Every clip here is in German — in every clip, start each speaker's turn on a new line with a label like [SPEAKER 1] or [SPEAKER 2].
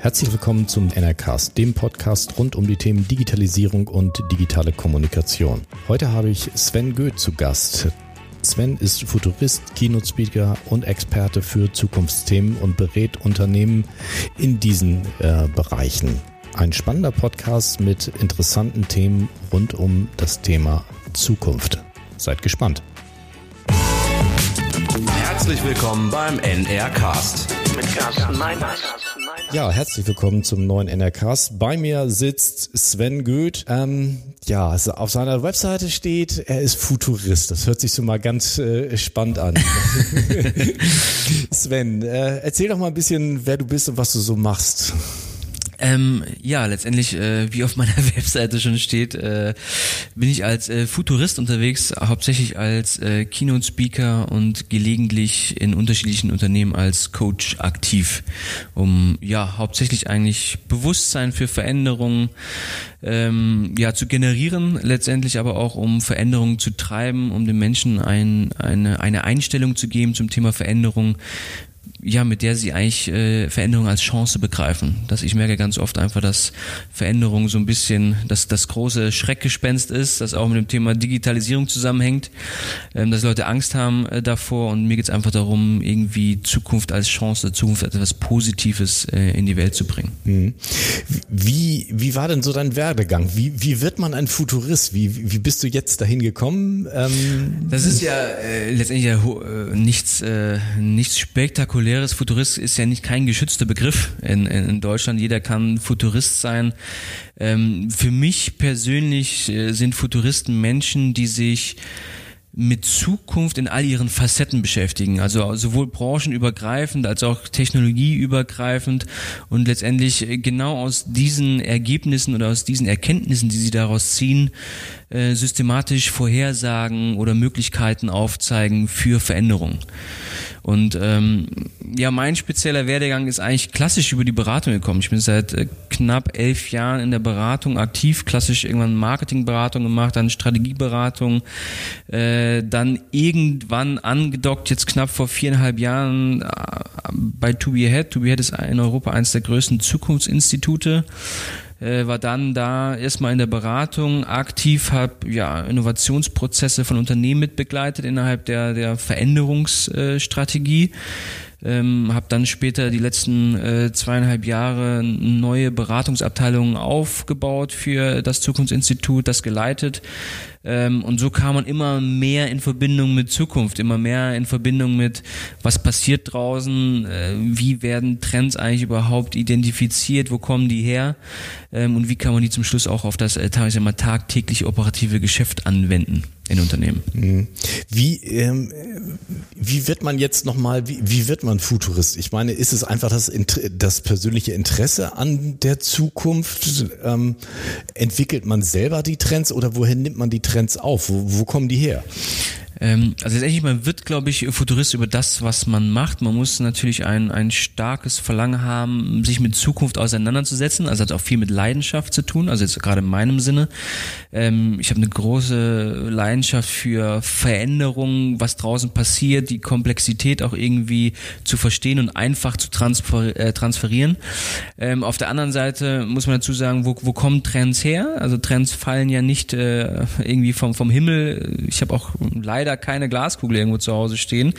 [SPEAKER 1] Herzlich willkommen zum NRCast, dem Podcast rund um die Themen Digitalisierung und digitale Kommunikation. Heute habe ich Sven Goeth zu Gast. Sven ist Futurist, Keynote-Speaker und Experte für Zukunftsthemen und berät Unternehmen in diesen äh, Bereichen. Ein spannender Podcast mit interessanten Themen rund um das Thema Zukunft. Seid gespannt.
[SPEAKER 2] Herzlich willkommen beim NRCast mit Carsten Meiners.
[SPEAKER 1] Ja, herzlich willkommen zum neuen NRCast. Bei mir sitzt Sven Goeth. Ähm, ja, auf seiner Webseite steht, er ist Futurist. Das hört sich so mal ganz äh, spannend an. Sven, äh, erzähl doch mal ein bisschen, wer du bist und was du so machst.
[SPEAKER 3] Ähm, ja, letztendlich, äh, wie auf meiner Webseite schon steht, äh, bin ich als äh, Futurist unterwegs, hauptsächlich als äh, Keynote-Speaker und gelegentlich in unterschiedlichen Unternehmen als Coach aktiv, um ja hauptsächlich eigentlich Bewusstsein für Veränderungen ähm, ja zu generieren, letztendlich aber auch um Veränderungen zu treiben, um den Menschen ein, eine, eine Einstellung zu geben zum Thema Veränderung, ja, mit der sie eigentlich äh, Veränderung als Chance begreifen. Dass ich merke ganz oft einfach, dass Veränderung so ein bisschen dass das große Schreckgespenst ist, das auch mit dem Thema Digitalisierung zusammenhängt, ähm, dass Leute Angst haben äh, davor und mir geht's einfach darum, irgendwie Zukunft als Chance, Zukunft als etwas Positives äh, in die Welt zu bringen.
[SPEAKER 1] Mhm. Wie, wie war denn so dein Werdegang? Wie, wie wird man ein Futurist? Wie, wie bist du jetzt dahin gekommen?
[SPEAKER 3] Ähm das ist ja äh, letztendlich ja, äh, nichts, äh, nichts spektakuläres populäres Futurist ist ja nicht kein geschützter Begriff in, in Deutschland. Jeder kann Futurist sein. Ähm, für mich persönlich äh, sind Futuristen Menschen, die sich mit Zukunft in all ihren Facetten beschäftigen, also sowohl branchenübergreifend als auch technologieübergreifend und letztendlich äh, genau aus diesen Ergebnissen oder aus diesen Erkenntnissen, die sie daraus ziehen, äh, systematisch Vorhersagen oder Möglichkeiten aufzeigen für Veränderungen. Und ähm, ja, mein spezieller Werdegang ist eigentlich klassisch über die Beratung gekommen. Ich bin seit äh, knapp elf Jahren in der Beratung aktiv, klassisch irgendwann Marketingberatung gemacht, dann Strategieberatung, äh, dann irgendwann angedockt, jetzt knapp vor viereinhalb Jahren äh, bei To Be Ahead. To Be Ahead ist in Europa eines der größten Zukunftsinstitute äh, war dann da erstmal in der Beratung aktiv, habe ja Innovationsprozesse von Unternehmen mitbegleitet innerhalb der der Veränderungsstrategie. Ähm, habe dann später die letzten äh, zweieinhalb Jahre neue Beratungsabteilungen aufgebaut für das Zukunftsinstitut, das geleitet, ähm, und so kam man immer mehr in Verbindung mit Zukunft, immer mehr in Verbindung mit, was passiert draußen, äh, wie werden Trends eigentlich überhaupt identifiziert, wo kommen die her ähm, und wie kann man die zum Schluss auch auf das äh, mal, tagtägliche operative Geschäft anwenden in Unternehmen. Mhm.
[SPEAKER 1] Wie, ähm, wie wird man jetzt nochmal, wie, wie wird man Futurist? Ich meine, ist es einfach das, das persönliche Interesse an der Zukunft? Ähm, entwickelt man selber die Trends oder wohin nimmt man die Trends auf? Wo, wo kommen die her?
[SPEAKER 3] Ähm, also letztendlich, man wird, glaube ich, Futurist über das, was man macht. Man muss natürlich ein, ein starkes Verlangen haben, sich mit Zukunft auseinanderzusetzen. Also hat auch viel mit Leidenschaft zu tun, also jetzt gerade in meinem Sinne. Ähm, ich habe eine große Leidenschaft für Veränderungen, was draußen passiert, die Komplexität auch irgendwie zu verstehen und einfach zu transfer äh, transferieren. Ähm, auf der anderen Seite muss man dazu sagen, wo, wo kommen Trends her? Also Trends fallen ja nicht äh, irgendwie vom, vom Himmel. Ich habe auch leider leider keine Glaskugel irgendwo zu Hause stehen,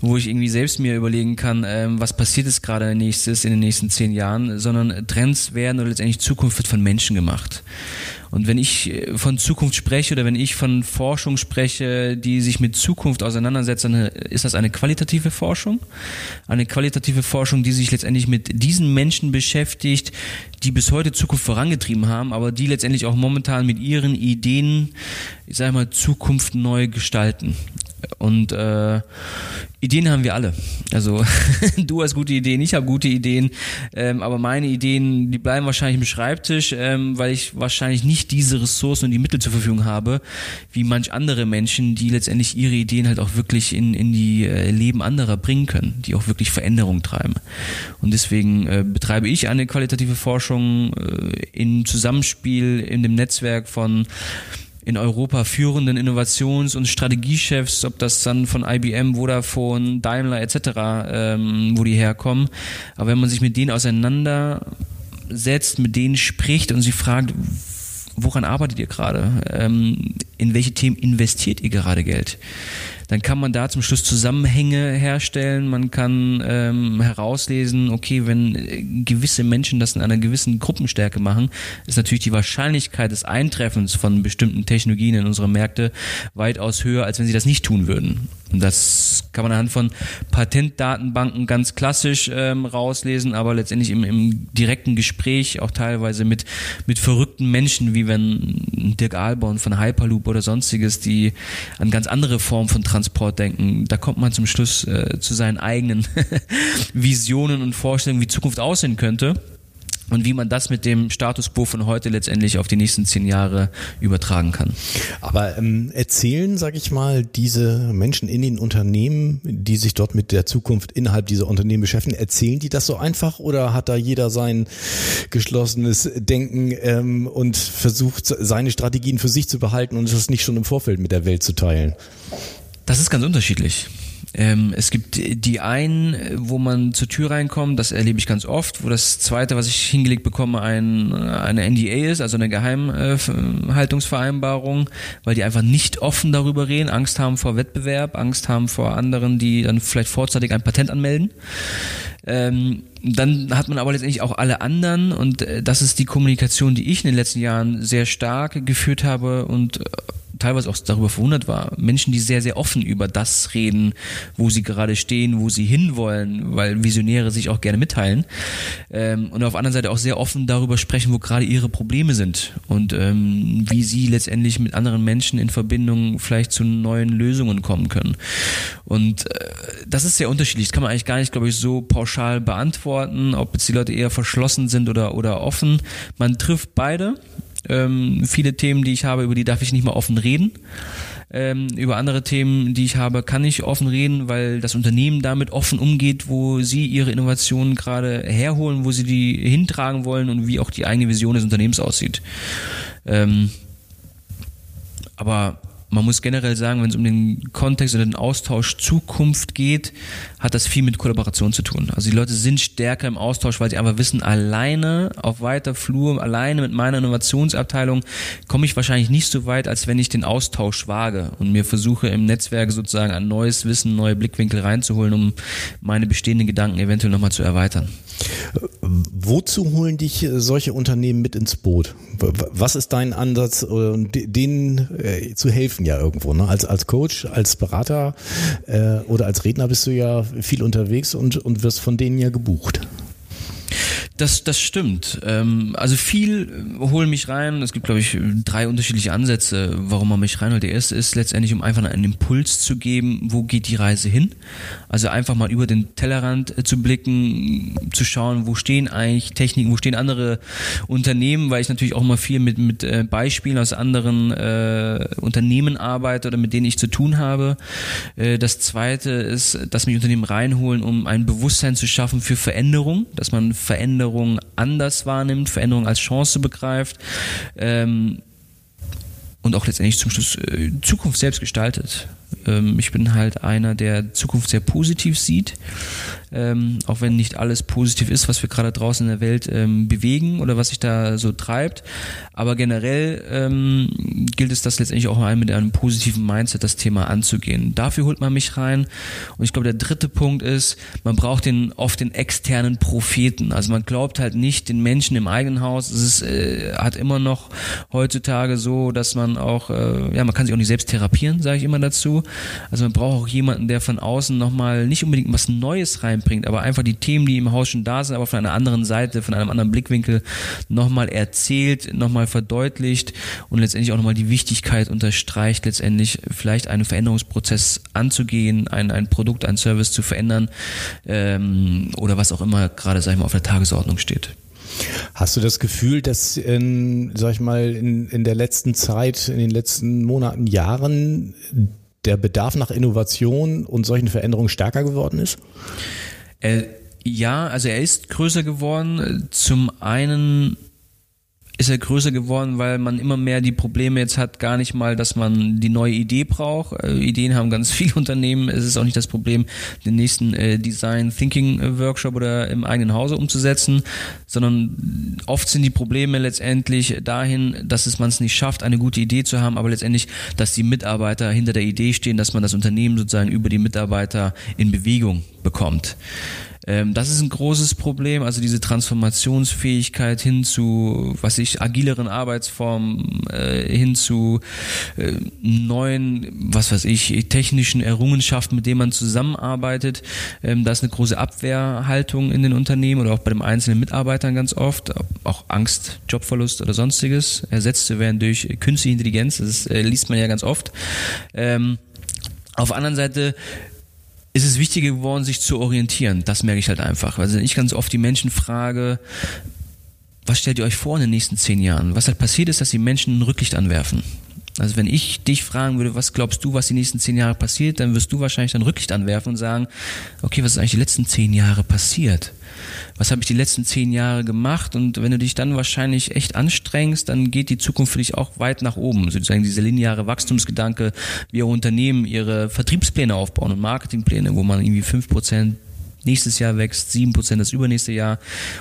[SPEAKER 3] wo ich irgendwie selbst mir überlegen kann, ähm, was passiert ist gerade nächstes in den nächsten zehn Jahren, sondern Trends werden oder letztendlich Zukunft wird von Menschen gemacht. Und wenn ich äh, von Zukunft spreche oder wenn ich von Forschung spreche, die sich mit Zukunft auseinandersetzt, dann äh, ist das eine qualitative Forschung. Eine qualitative Forschung, die sich letztendlich mit diesen Menschen beschäftigt, die bis heute Zukunft vorangetrieben haben, aber die letztendlich auch momentan mit ihren Ideen, ich sage mal, Zukunft neu gestalten. Und äh, Ideen haben wir alle. Also du hast gute Ideen, ich habe gute Ideen, ähm, aber meine Ideen, die bleiben wahrscheinlich im Schreibtisch, ähm, weil ich wahrscheinlich nicht diese Ressourcen und die Mittel zur Verfügung habe, wie manch andere Menschen, die letztendlich ihre Ideen halt auch wirklich in, in die äh, Leben anderer bringen können, die auch wirklich Veränderung treiben. Und deswegen äh, betreibe ich eine qualitative Forschung äh, in Zusammenspiel in dem Netzwerk von in Europa führenden Innovations- und Strategiechefs, ob das dann von IBM, Vodafone, Daimler etc., ähm, wo die herkommen. Aber wenn man sich mit denen auseinandersetzt, mit denen spricht und sie fragt, woran arbeitet ihr gerade? Ähm, in welche Themen investiert ihr gerade Geld? Dann kann man da zum Schluss Zusammenhänge herstellen, man kann ähm, herauslesen, okay, wenn äh, gewisse Menschen das in einer gewissen Gruppenstärke machen, ist natürlich die Wahrscheinlichkeit des Eintreffens von bestimmten Technologien in unsere Märkte weitaus höher, als wenn sie das nicht tun würden. Und das kann man anhand von Patentdatenbanken ganz klassisch ähm, rauslesen, aber letztendlich im, im direkten Gespräch auch teilweise mit, mit verrückten Menschen, wie wenn Dirk Ahlborn von Hyperloop oder sonstiges, die an ganz andere Formen von Transport denken. Da kommt man zum Schluss äh, zu seinen eigenen Visionen und Vorstellungen, wie Zukunft aussehen könnte und wie man das mit dem Status quo von heute letztendlich auf die nächsten zehn Jahre übertragen kann.
[SPEAKER 1] Aber ähm, erzählen, sage ich mal, diese Menschen in den Unternehmen, die sich dort mit der Zukunft innerhalb dieser Unternehmen beschäftigen, erzählen die das so einfach oder hat da jeder sein geschlossenes Denken ähm, und versucht seine Strategien für sich zu behalten und das nicht schon im Vorfeld mit der Welt zu teilen?
[SPEAKER 3] Das ist ganz unterschiedlich. Ähm, es gibt die einen, wo man zur Tür reinkommt, das erlebe ich ganz oft, wo das zweite, was ich hingelegt bekomme, ein, eine NDA ist, also eine Geheimhaltungsvereinbarung, weil die einfach nicht offen darüber reden, Angst haben vor Wettbewerb, Angst haben vor anderen, die dann vielleicht vorzeitig ein Patent anmelden. Ähm, dann hat man aber letztendlich auch alle anderen und äh, das ist die Kommunikation, die ich in den letzten Jahren sehr stark geführt habe und äh, teilweise auch darüber verwundert war. Menschen, die sehr, sehr offen über das reden, wo sie gerade stehen, wo sie hinwollen, weil Visionäre sich auch gerne mitteilen. Ähm, und auf der anderen Seite auch sehr offen darüber sprechen, wo gerade ihre Probleme sind und ähm, wie sie letztendlich mit anderen Menschen in Verbindung vielleicht zu neuen Lösungen kommen können. Und äh, das ist sehr unterschiedlich. Das kann man eigentlich gar nicht, glaube ich, so pauschal beantworten, ob jetzt die Leute eher verschlossen sind oder, oder offen. Man trifft beide ähm, viele Themen, die ich habe, über die darf ich nicht mal offen reden. Ähm, über andere Themen, die ich habe, kann ich offen reden, weil das Unternehmen damit offen umgeht, wo sie ihre Innovationen gerade herholen, wo sie die hintragen wollen und wie auch die eigene Vision des Unternehmens aussieht. Ähm, aber man muss generell sagen, wenn es um den Kontext oder den Austausch Zukunft geht, hat das viel mit Kollaboration zu tun. Also die Leute sind stärker im Austausch, weil sie einfach wissen, alleine auf weiter Flur, alleine mit meiner Innovationsabteilung komme ich wahrscheinlich nicht so weit, als wenn ich den Austausch wage und mir versuche im Netzwerk sozusagen ein neues Wissen, neue Blickwinkel reinzuholen, um meine bestehenden Gedanken eventuell nochmal zu erweitern.
[SPEAKER 1] Wozu holen dich äh, solche Unternehmen mit ins Boot? Was ist dein Ansatz, äh, denen äh, zu helfen ja irgendwo? Ne? Als, als Coach, als Berater oder als Redner bist du ja viel unterwegs und, und wirst von denen ja gebucht.
[SPEAKER 3] Das, das stimmt. Ähm, also viel holen mich rein. Es gibt, glaube ich, drei unterschiedliche Ansätze, warum man mich reinholt. Der erste ist letztendlich, um einfach einen Impuls zu geben, wo geht die Reise hin. Also einfach mal über den Tellerrand äh, zu blicken, zu schauen, wo stehen eigentlich Techniken, wo stehen andere Unternehmen, weil ich natürlich auch mal viel mit, mit äh, Beispielen aus anderen äh, Unternehmen arbeite oder mit denen ich zu tun habe. Äh, das zweite ist, dass mich Unternehmen reinholen, um ein Bewusstsein zu schaffen für Veränderung, dass man Veränderung Veränderung anders wahrnimmt, Veränderung als Chance begreift ähm, und auch letztendlich zum Schluss äh, Zukunft selbst gestaltet. Ähm, ich bin halt einer, der Zukunft sehr positiv sieht ähm, auch wenn nicht alles positiv ist, was wir gerade draußen in der Welt ähm, bewegen oder was sich da so treibt. Aber generell gilt es das letztendlich auch mal mit einem positiven Mindset das Thema anzugehen. Dafür holt man mich rein. Und ich glaube, der dritte Punkt ist, man braucht den oft den externen Propheten. Also man glaubt halt nicht den Menschen im eigenen Haus. Es ist, äh, hat immer noch heutzutage so, dass man auch, äh, ja, man kann sich auch nicht selbst therapieren, sage ich immer dazu. Also man braucht auch jemanden, der von außen nochmal nicht unbedingt was Neues rein einbringt, aber einfach die Themen, die im Haus schon da sind, aber von einer anderen Seite, von einem anderen Blickwinkel nochmal erzählt, nochmal verdeutlicht und letztendlich auch nochmal die Wichtigkeit unterstreicht, letztendlich vielleicht einen Veränderungsprozess anzugehen, ein, ein Produkt, ein Service zu verändern ähm, oder was auch immer gerade, sag ich mal, auf der Tagesordnung steht.
[SPEAKER 1] Hast du das Gefühl, dass in, sag ich mal, in, in der letzten Zeit, in den letzten Monaten, Jahren der Bedarf nach Innovation und solchen Veränderungen stärker geworden ist?
[SPEAKER 3] Äh, ja, also er ist größer geworden. Zum einen ist er größer geworden, weil man immer mehr die Probleme jetzt hat, gar nicht mal, dass man die neue Idee braucht. Äh, Ideen haben ganz viele Unternehmen. Es ist auch nicht das Problem, den nächsten äh, Design Thinking Workshop oder im eigenen Hause umzusetzen, sondern oft sind die Probleme letztendlich dahin, dass es man es nicht schafft, eine gute Idee zu haben, aber letztendlich, dass die Mitarbeiter hinter der Idee stehen, dass man das Unternehmen sozusagen über die Mitarbeiter in Bewegung bekommt. Ähm, das ist ein großes Problem, also diese Transformationsfähigkeit hin zu, was ich, agileren Arbeitsformen, äh, hin zu äh, neuen, was weiß ich, technischen Errungenschaften, mit denen man zusammenarbeitet. Ähm, da ist eine große Abwehrhaltung in den Unternehmen oder auch bei den einzelnen Mitarbeitern ganz oft, auch Angst, Jobverlust oder sonstiges, ersetzt zu werden durch künstliche Intelligenz, das äh, liest man ja ganz oft. Ähm, auf der anderen Seite ist es wichtiger geworden, sich zu orientieren. Das merke ich halt einfach. Also ich ganz oft die Menschen frage, was stellt ihr euch vor in den nächsten zehn Jahren? Was halt passiert ist, dass die Menschen ein Rücklicht anwerfen. Also wenn ich dich fragen würde, was glaubst du, was die nächsten zehn Jahre passiert, dann wirst du wahrscheinlich dann Rücklicht anwerfen und sagen, okay, was ist eigentlich die letzten zehn Jahre passiert? Was habe ich die letzten zehn Jahre gemacht? Und wenn du dich dann wahrscheinlich echt anstrengst, dann geht die Zukunft für dich auch weit nach oben. Sozusagen dieser lineare Wachstumsgedanke, wie auch Unternehmen ihre Vertriebspläne aufbauen und Marketingpläne, wo man irgendwie fünf Prozent nächstes Jahr wächst, 7% das übernächste Jahr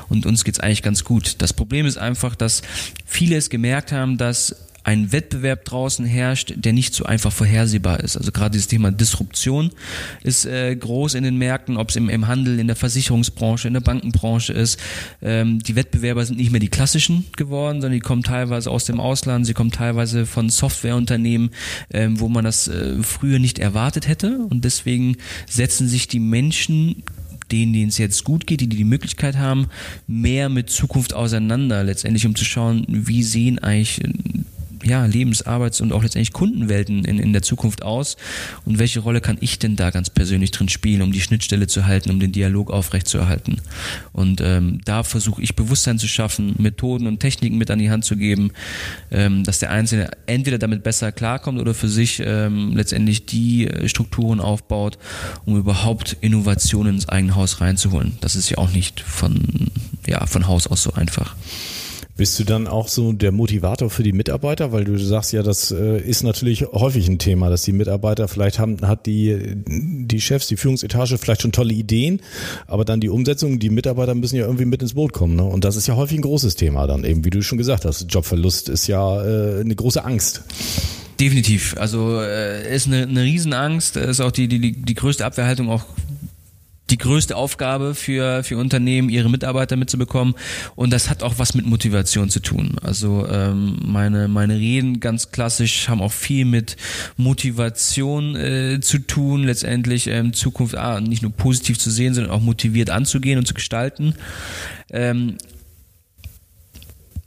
[SPEAKER 3] und uns geht's eigentlich ganz gut. Das Problem ist einfach, dass viele es gemerkt haben, dass ein Wettbewerb draußen herrscht, der nicht so einfach vorhersehbar ist. Also gerade dieses Thema Disruption ist äh, groß in den Märkten, ob es im, im Handel, in der Versicherungsbranche, in der Bankenbranche ist. Ähm, die Wettbewerber sind nicht mehr die klassischen geworden, sondern die kommen teilweise aus dem Ausland, sie kommen teilweise von Softwareunternehmen, ähm, wo man das äh, früher nicht erwartet hätte. Und deswegen setzen sich die Menschen denen, denen es jetzt gut geht, die die Möglichkeit haben, mehr mit Zukunft auseinander, letztendlich um zu schauen, wie sehen eigentlich ja, Lebens-, Arbeits- und auch letztendlich Kundenwelten in, in der Zukunft aus? Und welche Rolle kann ich denn da ganz persönlich drin spielen, um die Schnittstelle zu halten, um den Dialog aufrechtzuerhalten? Und ähm, da versuche ich Bewusstsein zu schaffen, Methoden und Techniken mit an die Hand zu geben, ähm, dass der Einzelne entweder damit besser klarkommt oder für sich ähm, letztendlich die äh, Strukturen aufbaut, um überhaupt Innovationen ins eigene Haus reinzuholen. Das ist ja auch nicht von, ja, von Haus aus so einfach.
[SPEAKER 1] Bist du dann auch so der Motivator für die Mitarbeiter? Weil du sagst ja, das äh, ist natürlich häufig ein Thema, dass die Mitarbeiter vielleicht haben, hat die, die Chefs, die Führungsetage vielleicht schon tolle Ideen, aber dann die Umsetzung, die Mitarbeiter müssen ja irgendwie mit ins Boot kommen. Ne? Und das ist ja häufig ein großes Thema dann eben, wie du schon gesagt hast. Jobverlust ist ja äh, eine große Angst.
[SPEAKER 3] Definitiv. Also äh, ist eine, eine Riesenangst, ist auch die, die, die größte Abwehrhaltung auch die größte Aufgabe für, für Unternehmen, ihre Mitarbeiter mitzubekommen. Und das hat auch was mit Motivation zu tun. Also ähm, meine, meine Reden ganz klassisch haben auch viel mit Motivation äh, zu tun, letztendlich ähm, Zukunft ah, nicht nur positiv zu sehen, sondern auch motiviert anzugehen und zu gestalten. Ähm,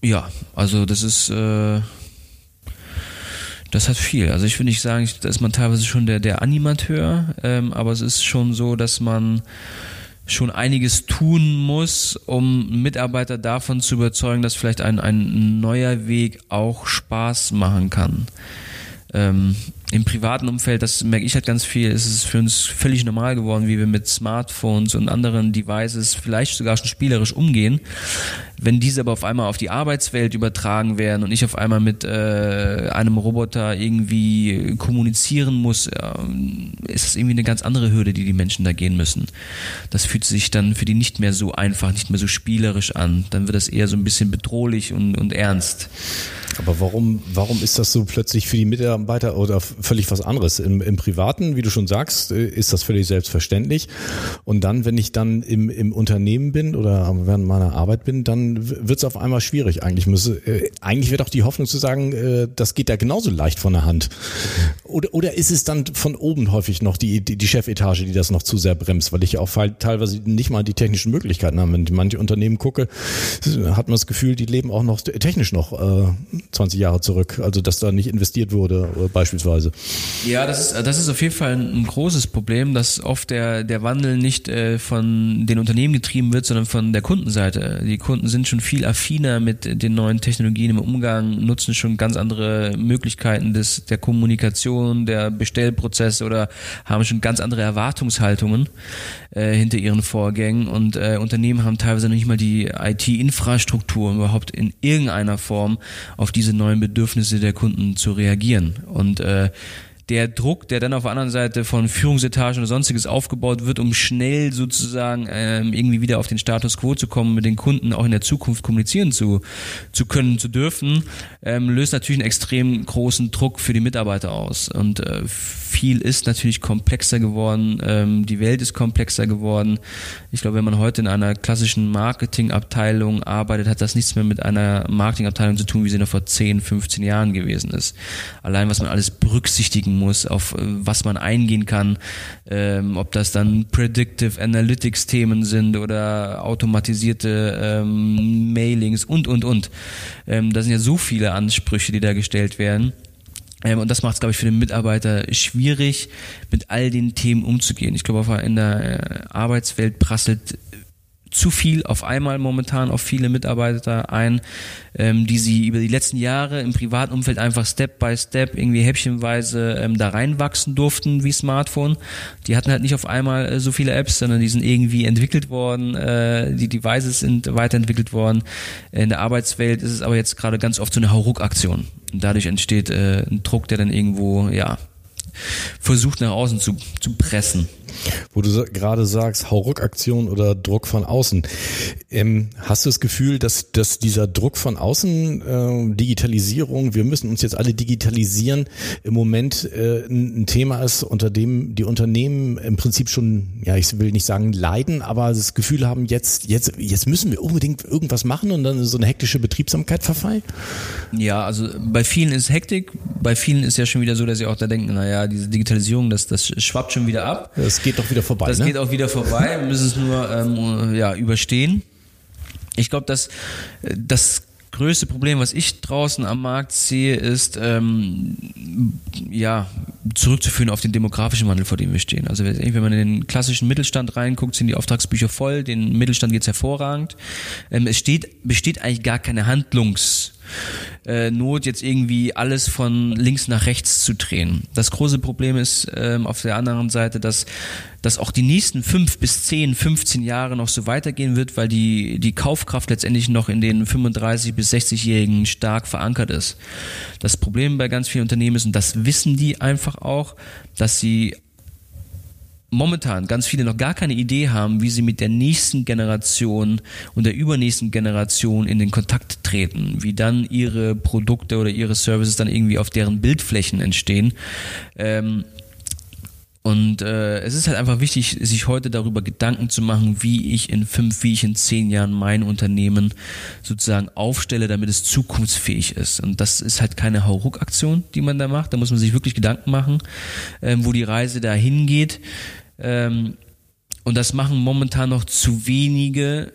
[SPEAKER 3] ja, also das ist äh, das hat viel. Also ich würde nicht sagen, da ist man teilweise schon der, der Animateur, ähm, aber es ist schon so, dass man schon einiges tun muss, um Mitarbeiter davon zu überzeugen, dass vielleicht ein, ein neuer Weg auch Spaß machen kann. Ähm, Im privaten Umfeld, das merke ich halt ganz viel, ist es für uns völlig normal geworden, wie wir mit Smartphones und anderen Devices vielleicht sogar schon spielerisch umgehen. Wenn diese aber auf einmal auf die Arbeitswelt übertragen werden und ich auf einmal mit äh, einem Roboter irgendwie kommunizieren muss, äh, ist das irgendwie eine ganz andere Hürde, die die Menschen da gehen müssen. Das fühlt sich dann für die nicht mehr so einfach, nicht mehr so spielerisch an. Dann wird das eher so ein bisschen bedrohlich und, und ernst.
[SPEAKER 1] Aber warum, warum ist das so plötzlich für die Mitarbeiter oder völlig was anderes? Im, Im Privaten, wie du schon sagst, äh, ist das völlig selbstverständlich. Und dann, wenn ich dann im, im Unternehmen bin oder während meiner Arbeit bin, dann wird es auf einmal schwierig. Eigentlich müsse, äh, eigentlich wird auch die Hoffnung zu sagen, äh, das geht ja genauso leicht von der Hand. Oder, oder ist es dann von oben häufig noch die, die, die Chefetage, die das noch zu sehr bremst, weil ich auch teilweise nicht mal die technischen Möglichkeiten habe. Wenn ich manche Unternehmen gucke, hat man das Gefühl, die leben auch noch technisch noch äh, 20 Jahre zurück, also dass da nicht investiert wurde, äh, beispielsweise. Weise.
[SPEAKER 3] Ja, das ist, das ist auf jeden Fall ein, großes Problem, dass oft der, der Wandel nicht äh, von den Unternehmen getrieben wird, sondern von der Kundenseite. Die Kunden sind schon viel affiner mit den neuen Technologien im Umgang, nutzen schon ganz andere Möglichkeiten des, der Kommunikation, der Bestellprozesse oder haben schon ganz andere Erwartungshaltungen äh, hinter ihren Vorgängen und äh, Unternehmen haben teilweise noch nicht mal die IT-Infrastruktur, überhaupt in irgendeiner Form auf diese neuen Bedürfnisse der Kunden zu reagieren. Und äh, der Druck, der dann auf der anderen Seite von Führungsetagen oder sonstiges aufgebaut wird, um schnell sozusagen ähm, irgendwie wieder auf den Status quo zu kommen, mit den Kunden auch in der Zukunft kommunizieren zu, zu können, zu dürfen, ähm, löst natürlich einen extrem großen Druck für die Mitarbeiter aus. Und äh, viel ist natürlich komplexer geworden, ähm, die Welt ist komplexer geworden. Ich glaube, wenn man heute in einer klassischen Marketingabteilung arbeitet, hat das nichts mehr mit einer Marketingabteilung zu tun, wie sie noch vor 10, 15 Jahren gewesen ist. Allein was man alles berücksichtigen denken muss, auf äh, was man eingehen kann, ähm, ob das dann Predictive Analytics Themen sind oder automatisierte ähm, Mailings und, und, und. Ähm, da sind ja so viele Ansprüche, die da gestellt werden. Ähm, und das macht es, glaube ich, für den Mitarbeiter schwierig, mit all den Themen umzugehen. Ich glaube, in der äh, Arbeitswelt prasselt zu viel auf einmal momentan auf viele Mitarbeiter ein, ähm, die sie über die letzten Jahre im privaten Umfeld einfach Step by Step irgendwie häppchenweise ähm, da reinwachsen durften wie Smartphone. Die hatten halt nicht auf einmal äh, so viele Apps, sondern die sind irgendwie entwickelt worden, äh, die Devices sind weiterentwickelt worden. In der Arbeitswelt ist es aber jetzt gerade ganz oft so eine Hauruck-Aktion. Und dadurch entsteht äh, ein Druck, der dann irgendwo, ja, versucht nach außen zu, zu pressen.
[SPEAKER 1] Wo du gerade sagst, Hauruck-Aktion oder Druck von außen. Ähm, hast du das Gefühl, dass, dass dieser Druck von außen, äh, Digitalisierung, wir müssen uns jetzt alle digitalisieren, im Moment äh, ein Thema ist, unter dem die Unternehmen im Prinzip schon, ja, ich will nicht sagen leiden, aber das Gefühl haben, jetzt, jetzt, jetzt müssen wir unbedingt irgendwas machen und dann so eine hektische Betriebsamkeit verfallen?
[SPEAKER 3] Ja, also bei vielen ist Hektik, bei vielen ist ja schon wieder so, dass sie auch da denken, naja, diese Digitalisierung, das, das schwappt schon wieder ab.
[SPEAKER 1] Das geht doch wieder vorbei.
[SPEAKER 3] Das
[SPEAKER 1] ne?
[SPEAKER 3] geht auch wieder vorbei. Wir müssen es nur ähm, ja, überstehen. Ich glaube, dass das größte Problem, was ich draußen am Markt sehe, ist ähm, ja zurückzuführen auf den demografischen Wandel, vor dem wir stehen. Also wenn man in den klassischen Mittelstand reinguckt, sind die Auftragsbücher voll, den Mittelstand geht's hervorragend. Ähm, es steht, besteht eigentlich gar keine Handlungs äh, Not, jetzt irgendwie alles von links nach rechts zu drehen. Das große Problem ist ähm, auf der anderen Seite, dass, dass auch die nächsten fünf bis zehn, 15 Jahre noch so weitergehen wird, weil die, die Kaufkraft letztendlich noch in den 35 bis 60-Jährigen stark verankert ist. Das Problem bei ganz vielen Unternehmen ist, und das wissen die einfach auch, dass sie momentan ganz viele noch gar keine Idee haben, wie sie mit der nächsten Generation und der übernächsten Generation in den Kontakt treten, wie dann ihre Produkte oder ihre Services dann irgendwie auf deren Bildflächen entstehen. Ähm, und äh, es ist halt einfach wichtig, sich heute darüber Gedanken zu machen, wie ich in fünf, wie ich in zehn Jahren mein Unternehmen sozusagen aufstelle, damit es zukunftsfähig ist. Und das ist halt keine Hauruck-Aktion, die man da macht. Da muss man sich wirklich Gedanken machen, ähm, wo die Reise da hingeht. Ähm, und das machen momentan noch zu wenige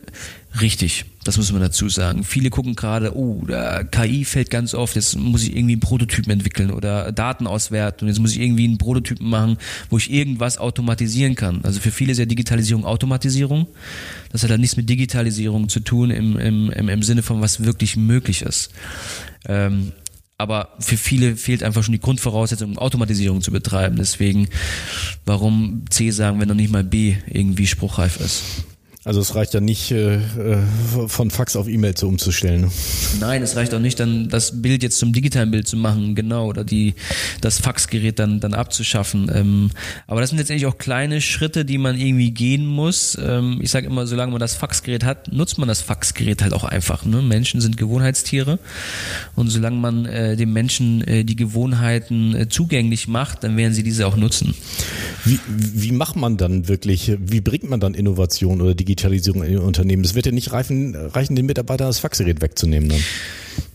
[SPEAKER 3] richtig. Das muss man dazu sagen. Viele gucken gerade, oh, KI fällt ganz oft, jetzt muss ich irgendwie einen Prototypen entwickeln oder Daten auswerten und jetzt muss ich irgendwie einen Prototypen machen, wo ich irgendwas automatisieren kann. Also für viele ist ja Digitalisierung Automatisierung. Das hat halt nichts mit Digitalisierung zu tun im, im, im, im Sinne von, was wirklich möglich ist. Ähm, aber für viele fehlt einfach schon die Grundvoraussetzung, Automatisierung zu betreiben. Deswegen, warum C sagen, wenn noch nicht mal B irgendwie spruchreif ist?
[SPEAKER 1] Also es reicht ja nicht, äh, äh, von Fax auf E-Mail zu umzustellen.
[SPEAKER 3] Nein, es reicht auch nicht, dann das Bild jetzt zum digitalen Bild zu machen, genau, oder die das Faxgerät dann dann abzuschaffen. Ähm, aber das sind letztendlich auch kleine Schritte, die man irgendwie gehen muss. Ähm, ich sage immer, solange man das Faxgerät hat, nutzt man das Faxgerät halt auch einfach. Ne? Menschen sind Gewohnheitstiere und solange man äh, dem Menschen äh, die Gewohnheiten äh, zugänglich macht, dann werden sie diese auch nutzen.
[SPEAKER 1] Wie, wie macht man dann wirklich, wie bringt man dann Innovation oder Digitalisierung in Unternehmen? Es wird ja nicht reichen, reichen den Mitarbeitern das Faxgerät wegzunehmen dann.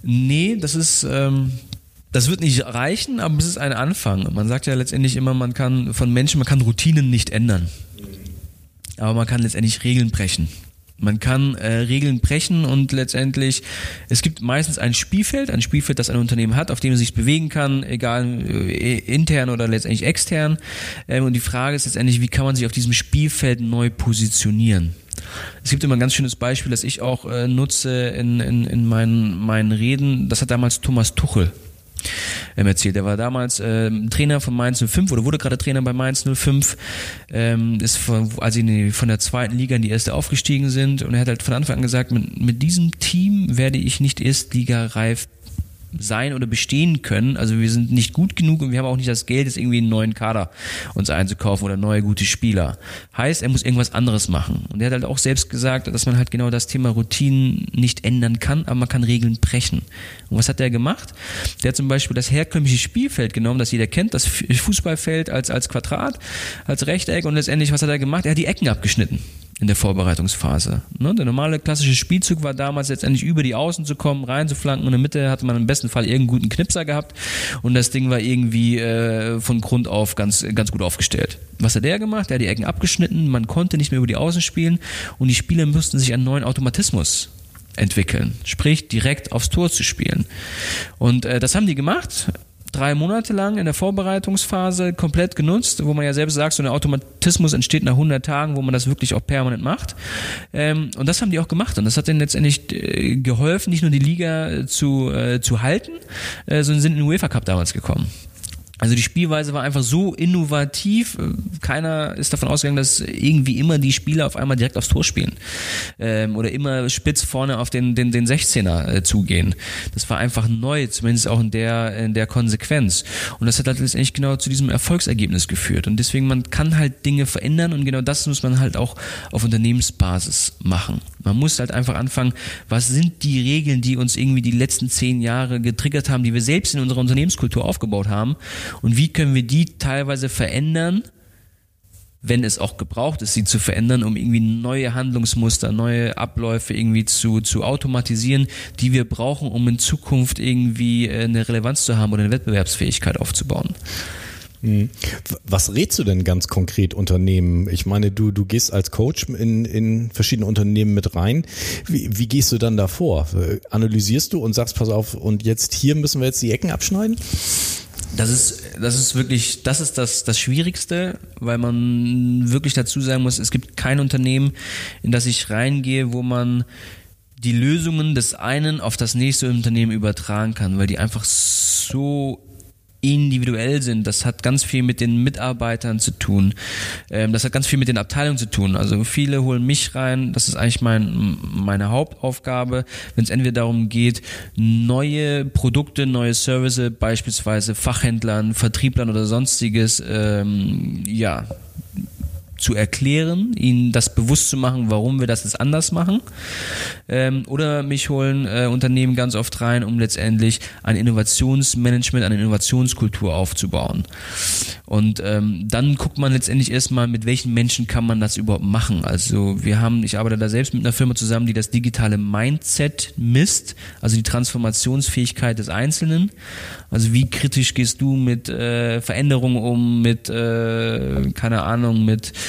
[SPEAKER 3] Nee, das ist, ähm, das wird nicht reichen, aber es ist ein Anfang. Man sagt ja letztendlich immer, man kann von Menschen, man kann Routinen nicht ändern. Aber man kann letztendlich Regeln brechen. Man kann äh, Regeln brechen und letztendlich, es gibt meistens ein Spielfeld, ein Spielfeld, das ein Unternehmen hat, auf dem es sich bewegen kann, egal äh, intern oder letztendlich extern. Ähm, und die Frage ist letztendlich, wie kann man sich auf diesem Spielfeld neu positionieren? Es gibt immer ein ganz schönes Beispiel, das ich auch äh, nutze in, in, in meinen, meinen Reden. Das hat damals Thomas Tuchel ähm, erzählt. Er war damals ähm, Trainer von Mainz 05 oder wurde gerade Trainer bei Mainz 05, ähm, ist von, als sie von der zweiten Liga in die erste aufgestiegen sind und er hat halt von Anfang an gesagt, mit, mit diesem Team werde ich nicht Erstliga reif sein oder bestehen können. Also wir sind nicht gut genug und wir haben auch nicht das Geld, jetzt irgendwie einen neuen Kader uns einzukaufen oder neue gute Spieler. Heißt, er muss irgendwas anderes machen. Und er hat halt auch selbst gesagt, dass man halt genau das Thema Routinen nicht ändern kann, aber man kann Regeln brechen. Und was hat er gemacht? Der hat zum Beispiel das herkömmliche Spielfeld genommen, das jeder kennt, das Fußballfeld als, als Quadrat, als Rechteck und letztendlich, was hat er gemacht? Er hat die Ecken abgeschnitten in der Vorbereitungsphase. Ne? Der normale klassische Spielzug war damals letztendlich über die Außen zu kommen, reinzuflanken und in der Mitte hatte man im besten Fall irgendeinen guten Knipser gehabt und das Ding war irgendwie äh, von Grund auf ganz, ganz gut aufgestellt. Was hat der gemacht? Der hat die Ecken abgeschnitten, man konnte nicht mehr über die Außen spielen und die Spieler mussten sich einen neuen Automatismus entwickeln, sprich direkt aufs Tor zu spielen. Und äh, das haben die gemacht drei Monate lang in der Vorbereitungsphase komplett genutzt, wo man ja selbst sagt, so ein Automatismus entsteht nach 100 Tagen, wo man das wirklich auch permanent macht. Ähm, und das haben die auch gemacht und das hat denen letztendlich äh, geholfen, nicht nur die Liga zu, äh, zu halten, äh, sondern sind in den UEFA Cup damals gekommen. Also die Spielweise war einfach so innovativ. Keiner ist davon ausgegangen, dass irgendwie immer die Spieler auf einmal direkt aufs Tor spielen ähm, oder immer spitz vorne auf den den den 16er äh, zugehen. Das war einfach neu, zumindest auch in der in der Konsequenz. Und das hat halt letztendlich genau zu diesem Erfolgsergebnis geführt. Und deswegen man kann halt Dinge verändern und genau das muss man halt auch auf Unternehmensbasis machen. Man muss halt einfach anfangen, was sind die Regeln, die uns irgendwie die letzten zehn Jahre getriggert haben, die wir selbst in unserer Unternehmenskultur aufgebaut haben und wie können wir die teilweise verändern, wenn es auch gebraucht ist, sie zu verändern, um irgendwie neue Handlungsmuster, neue Abläufe irgendwie zu, zu automatisieren, die wir brauchen, um in Zukunft irgendwie äh, eine Relevanz zu haben oder eine Wettbewerbsfähigkeit aufzubauen.
[SPEAKER 1] Hm. Was rätst du denn ganz konkret Unternehmen? Ich meine, du, du gehst als Coach in, in verschiedene Unternehmen mit rein. Wie, wie gehst du dann davor? Analysierst du und sagst, pass auf, und jetzt hier müssen wir jetzt die Ecken abschneiden?
[SPEAKER 3] Das ist, das ist wirklich, das ist das, das Schwierigste, weil man wirklich dazu sagen muss, es gibt kein Unternehmen, in das ich reingehe, wo man die Lösungen des einen auf das nächste Unternehmen übertragen kann, weil die einfach so individuell sind. Das hat ganz viel mit den Mitarbeitern zu tun. Ähm, das hat ganz viel mit den Abteilungen zu tun. Also viele holen mich rein. Das ist eigentlich mein, meine Hauptaufgabe, wenn es entweder darum geht, neue Produkte, neue Services, beispielsweise Fachhändlern, Vertrieblern oder sonstiges, ähm, ja, zu erklären, ihnen das bewusst zu machen, warum wir das jetzt anders machen. Ähm, oder mich holen äh, Unternehmen ganz oft rein, um letztendlich ein Innovationsmanagement, eine Innovationskultur aufzubauen. Und ähm, dann guckt man letztendlich erstmal, mit welchen Menschen kann man das überhaupt machen. Also wir haben, ich arbeite da selbst mit einer Firma zusammen, die das digitale Mindset misst, also die Transformationsfähigkeit des Einzelnen. Also wie kritisch gehst du mit äh, Veränderungen um, mit, äh, keine Ahnung, mit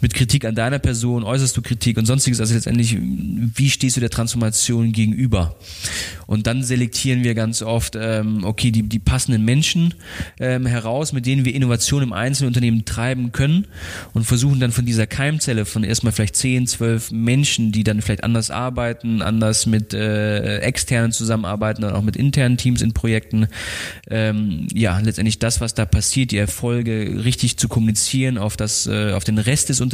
[SPEAKER 3] mit Kritik an deiner Person, äußerst du Kritik und sonstiges, also letztendlich, wie stehst du der Transformation gegenüber? Und dann selektieren wir ganz oft, ähm, okay, die, die passenden Menschen ähm, heraus, mit denen wir Innovation im Einzelunternehmen treiben können und versuchen dann von dieser Keimzelle von erstmal vielleicht 10, 12 Menschen, die dann vielleicht anders arbeiten, anders mit äh, externen zusammenarbeiten und auch mit internen Teams in Projekten, ähm, ja, letztendlich das, was da passiert, die Erfolge richtig zu kommunizieren auf das, äh, auf den Rest des Unternehmens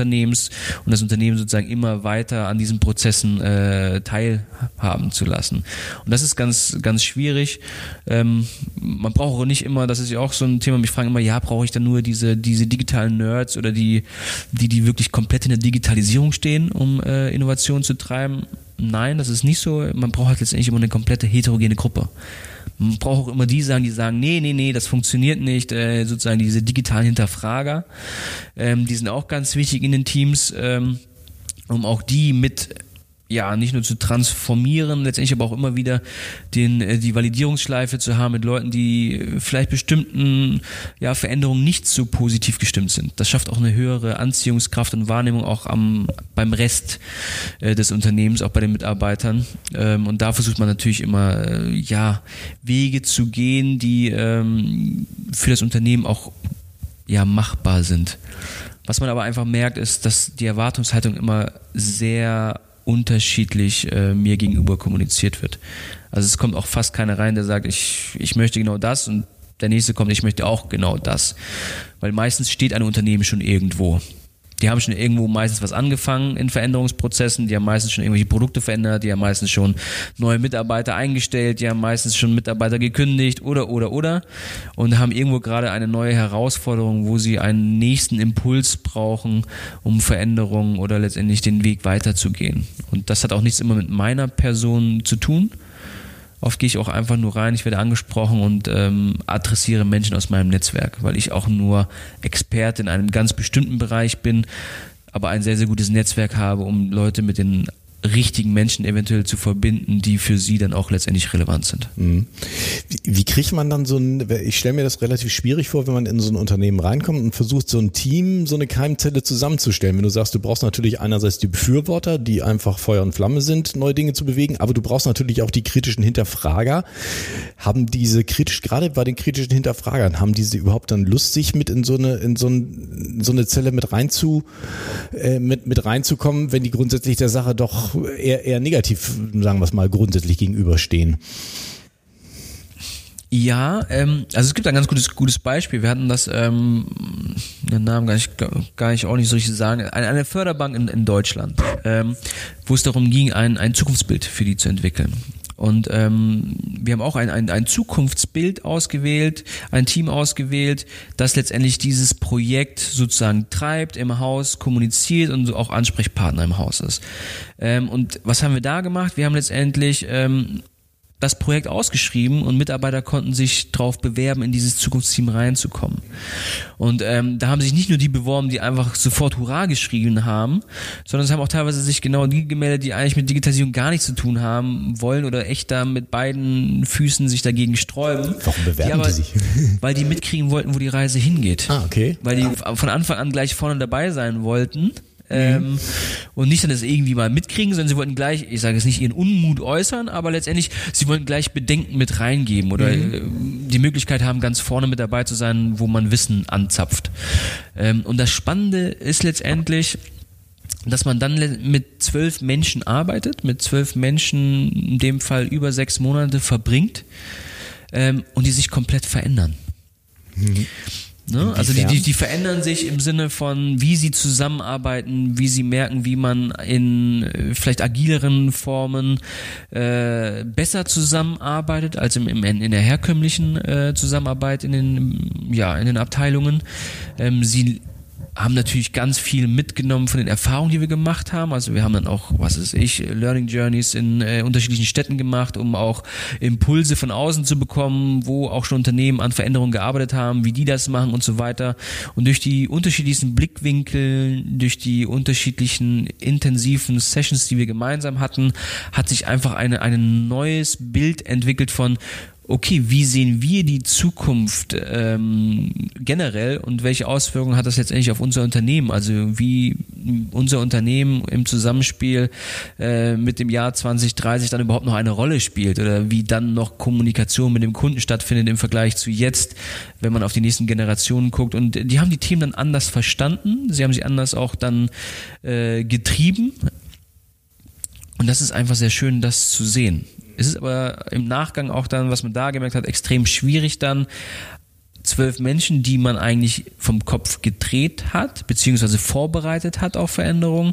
[SPEAKER 3] und das Unternehmen sozusagen immer weiter an diesen Prozessen äh, teilhaben zu lassen. Und das ist ganz, ganz schwierig. Ähm, man braucht auch nicht immer, das ist ja auch so ein Thema, mich fragen immer, ja, brauche ich dann nur diese, diese digitalen Nerds oder die, die, die wirklich komplett in der Digitalisierung stehen, um äh, Innovation zu treiben? Nein, das ist nicht so. Man braucht halt letztendlich immer eine komplette heterogene Gruppe. Man braucht auch immer die sagen, die sagen, nee, nee, nee, das funktioniert nicht, äh, sozusagen diese digitalen Hinterfrager, ähm, die sind auch ganz wichtig in den Teams, ähm, um auch die mit ja, nicht nur zu transformieren, letztendlich aber auch immer wieder den, äh, die Validierungsschleife zu haben mit Leuten, die vielleicht bestimmten ja, Veränderungen nicht so positiv gestimmt sind. Das schafft auch eine höhere Anziehungskraft und Wahrnehmung auch am, beim Rest äh, des Unternehmens, auch bei den Mitarbeitern. Ähm, und da versucht man natürlich immer, äh, ja, Wege zu gehen, die ähm, für das Unternehmen auch ja, machbar sind. Was man aber einfach merkt, ist, dass die Erwartungshaltung immer sehr unterschiedlich äh, mir gegenüber kommuniziert wird. Also es kommt auch fast keiner rein, der sagt, ich, ich möchte genau das und der nächste kommt, ich möchte auch genau das. Weil meistens steht ein Unternehmen schon irgendwo die haben schon irgendwo meistens was angefangen in Veränderungsprozessen, die haben meistens schon irgendwelche Produkte verändert, die haben meistens schon neue Mitarbeiter eingestellt, die haben meistens schon Mitarbeiter gekündigt oder oder oder. Und haben irgendwo gerade eine neue Herausforderung, wo sie einen nächsten Impuls brauchen, um Veränderungen oder letztendlich den Weg weiterzugehen. Und das hat auch nichts immer mit meiner Person zu tun, Oft gehe ich auch einfach nur rein, ich werde angesprochen und ähm, adressiere Menschen aus meinem Netzwerk, weil ich auch nur Experte in einem ganz bestimmten Bereich bin, aber ein sehr, sehr gutes Netzwerk habe, um Leute mit den richtigen Menschen eventuell zu verbinden, die für sie dann auch letztendlich relevant sind. Mhm.
[SPEAKER 1] Wie, wie, kriegt man dann so ein, ich stelle mir das relativ schwierig vor, wenn man in so ein Unternehmen reinkommt und versucht, so ein Team, so eine Keimzelle zusammenzustellen. Wenn du sagst, du brauchst natürlich einerseits die Befürworter, die einfach Feuer und Flamme sind, neue Dinge zu bewegen, aber du brauchst natürlich auch die kritischen Hinterfrager. Haben diese kritisch, gerade bei den kritischen Hinterfragern, haben diese überhaupt dann Lust, sich mit in so eine, in so, ein, so eine Zelle mit rein zu, äh, mit, mit reinzukommen, wenn die grundsätzlich der Sache doch eher, eher negativ, sagen wir es mal, grundsätzlich gegenüberstehen.
[SPEAKER 3] Ja, ähm, also es gibt ein ganz gutes, gutes Beispiel. Wir hatten das, ähm, den Namen gar nicht, gar nicht auch nicht so richtig sagen, eine, eine Förderbank in, in Deutschland, ähm, wo es darum ging, ein, ein Zukunftsbild für die zu entwickeln. Und ähm, wir haben auch ein, ein, ein Zukunftsbild ausgewählt, ein Team ausgewählt, das letztendlich dieses Projekt sozusagen treibt, im Haus kommuniziert und auch Ansprechpartner im Haus ist. Ähm, und was haben wir da gemacht? Wir haben letztendlich ähm, das Projekt ausgeschrieben und Mitarbeiter konnten sich darauf bewerben, in dieses Zukunftsteam reinzukommen. Und ähm, da haben sich nicht nur die beworben, die einfach sofort Hurra geschrieben haben, sondern es haben auch teilweise sich genau die gemeldet, die eigentlich mit Digitalisierung gar nichts zu tun haben wollen oder echt da mit beiden Füßen sich dagegen sträuben.
[SPEAKER 1] Warum bewerben die, aber, die sich?
[SPEAKER 3] weil die mitkriegen wollten, wo die Reise hingeht.
[SPEAKER 1] Ah, okay.
[SPEAKER 3] Weil die von Anfang an gleich vorne dabei sein wollten ähm, mhm. und nicht dann das irgendwie mal mitkriegen, sondern sie wollten gleich, ich sage es nicht, ihren Unmut äußern, aber letztendlich, sie wollten gleich Bedenken mit reingeben oder mhm. Äh, die Möglichkeit haben, ganz vorne mit dabei zu sein, wo man Wissen anzapft. Ähm, und das Spannende ist letztendlich, dass man dann mit zwölf Menschen arbeitet, mit zwölf Menschen in dem Fall über sechs Monate verbringt ähm, und die sich komplett verändern. Mhm. Ne? Also die, die, die verändern sich im Sinne von, wie sie zusammenarbeiten, wie sie merken, wie man in äh, vielleicht agileren Formen äh, besser zusammenarbeitet als im, im, in der herkömmlichen äh, Zusammenarbeit in den, ja, in den Abteilungen. Ähm, sie haben natürlich ganz viel mitgenommen von den Erfahrungen, die wir gemacht haben. Also wir haben dann auch, was ist ich, Learning Journeys in äh, unterschiedlichen Städten gemacht, um auch Impulse von außen zu bekommen, wo auch schon Unternehmen an Veränderungen gearbeitet haben, wie die das machen und so weiter. Und durch die unterschiedlichsten Blickwinkel, durch die unterschiedlichen intensiven Sessions, die wir gemeinsam hatten, hat sich einfach eine, ein neues Bild entwickelt von, okay, wie sehen wir die Zukunft ähm, generell und welche Auswirkungen hat das letztendlich auf unser Unternehmen? Also wie unser Unternehmen im Zusammenspiel äh, mit dem Jahr 2030 dann überhaupt noch eine Rolle spielt oder wie dann noch Kommunikation mit dem Kunden stattfindet im Vergleich zu jetzt, wenn man auf die nächsten Generationen guckt. Und die haben die Themen dann anders verstanden, sie haben sie anders auch dann äh, getrieben. Und das ist einfach sehr schön, das zu sehen. Es ist aber im Nachgang auch dann, was man da gemerkt hat, extrem schwierig dann, zwölf Menschen, die man eigentlich vom Kopf gedreht hat, beziehungsweise vorbereitet hat auf Veränderungen,